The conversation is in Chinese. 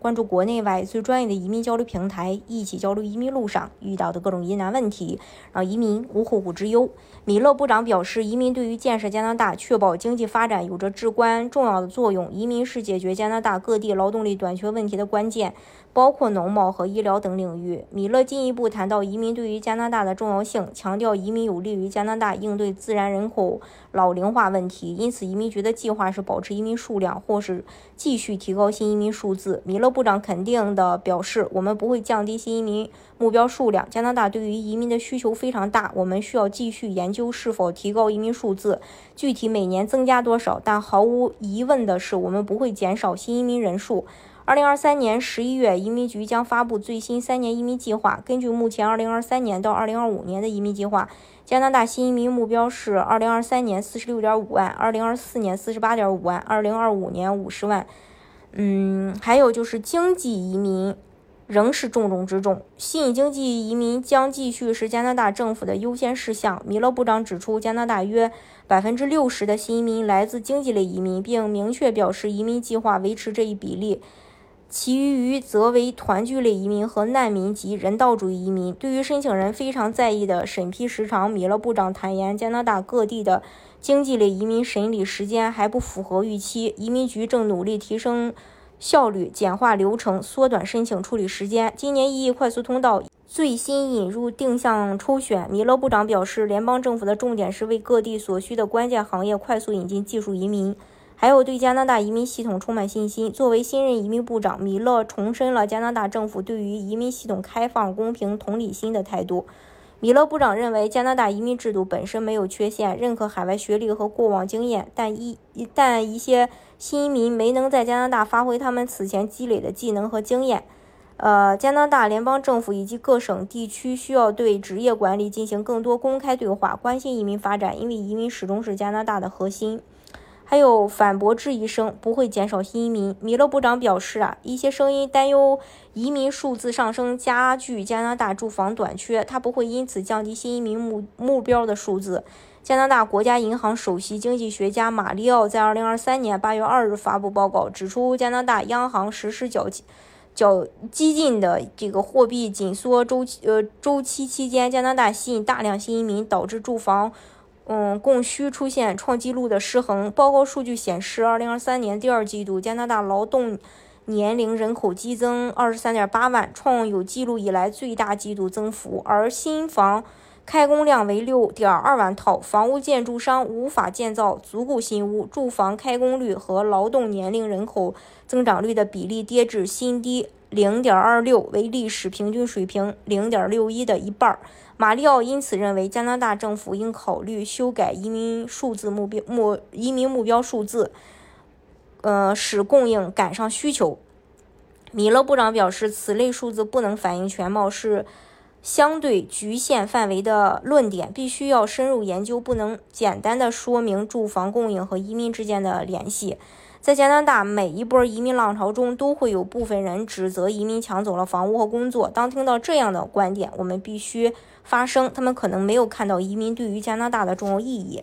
关注国内外最专业的移民交流平台，一起交流移民路上遇到的各种疑难问题，让移民无后顾之忧。米勒部长表示，移民对于建设加拿大、确保经济发展有着至关重要的作用。移民是解决加拿大各地劳动力短缺问题的关键，包括农贸和医疗等领域。米勒进一步谈到移民对于加拿大的重要性，强调移民有利于加拿大应对自然人口老龄化问题。因此，移民局的计划是保持移民数量，或是继续提高新移民数字。米勒。部长肯定地表示，我们不会降低新移民目标数量。加拿大对于移民的需求非常大，我们需要继续研究是否提高移民数字，具体每年增加多少。但毫无疑问的是，我们不会减少新移民人数。二零二三年十一月，移民局将发布最新三年移民计划。根据目前二零二三年到二零二五年的移民计划，加拿大新移民目标是二零二三年四十六点五万，二零二四年四十八点五万，二零二五年五十万。嗯，还有就是经济移民仍是重中之重，吸引经济移民将继续是加拿大政府的优先事项。米勒部长指出，加拿大约百分之六十的新移民来自经济类移民，并明确表示移民计划维持这一比例，其余则为团聚类移民和难民及人道主义移民。对于申请人非常在意的审批时长，米勒部长坦言，加拿大各地的。经济类移民审理时间还不符合预期，移民局正努力提升效率、简化流程、缩短申请处理时间。今年意义快速通道最新引入定向抽选。米勒部长表示，联邦政府的重点是为各地所需的关键行业快速引进技术移民，还有对加拿大移民系统充满信心。作为新任移民部长，米勒重申了加拿大政府对于移民系统开放、公平、同理心的态度。米勒部长认为，加拿大移民制度本身没有缺陷，认可海外学历和过往经验，但一但一些新移民没能在加拿大发挥他们此前积累的技能和经验。呃，加拿大联邦政府以及各省地区需要对职业管理进行更多公开对话，关心移民发展，因为移民始终是加拿大的核心。还有反驳质疑声不会减少新移民。米勒部长表示啊，一些声音担忧移民数字上升加剧加拿大住房短缺，他不会因此降低新移民目目标的数字。加拿大国家银行首席经济学家马里奥在二零二三年八月二日发布报告，指出加拿大央行实施较较激进的这个货币紧缩周期呃周期期间，加拿大吸引大量新移民，导致住房。嗯，供需出现创纪录的失衡。报告数据显示，二零二三年第二季度，加拿大劳动年龄人口激增二十三点八万，创有记录以来最大季度增幅。而新房开工量为六点二万套，房屋建筑商无法建造足够新屋，住房开工率和劳动年龄人口增长率的比例跌至新低零点二六，为历史平均水平零点六一的一半。马里奥因此认为，加拿大政府应考虑修改移民数字目标目移民目标数字，呃，使供应赶上需求。米勒部长表示，此类数字不能反映全貌，是相对局限范围的论点，必须要深入研究，不能简单的说明住房供应和移民之间的联系。在加拿大，每一波移民浪潮中，都会有部分人指责移民抢走了房屋和工作。当听到这样的观点，我们必须发声。他们可能没有看到移民对于加拿大的重要意义。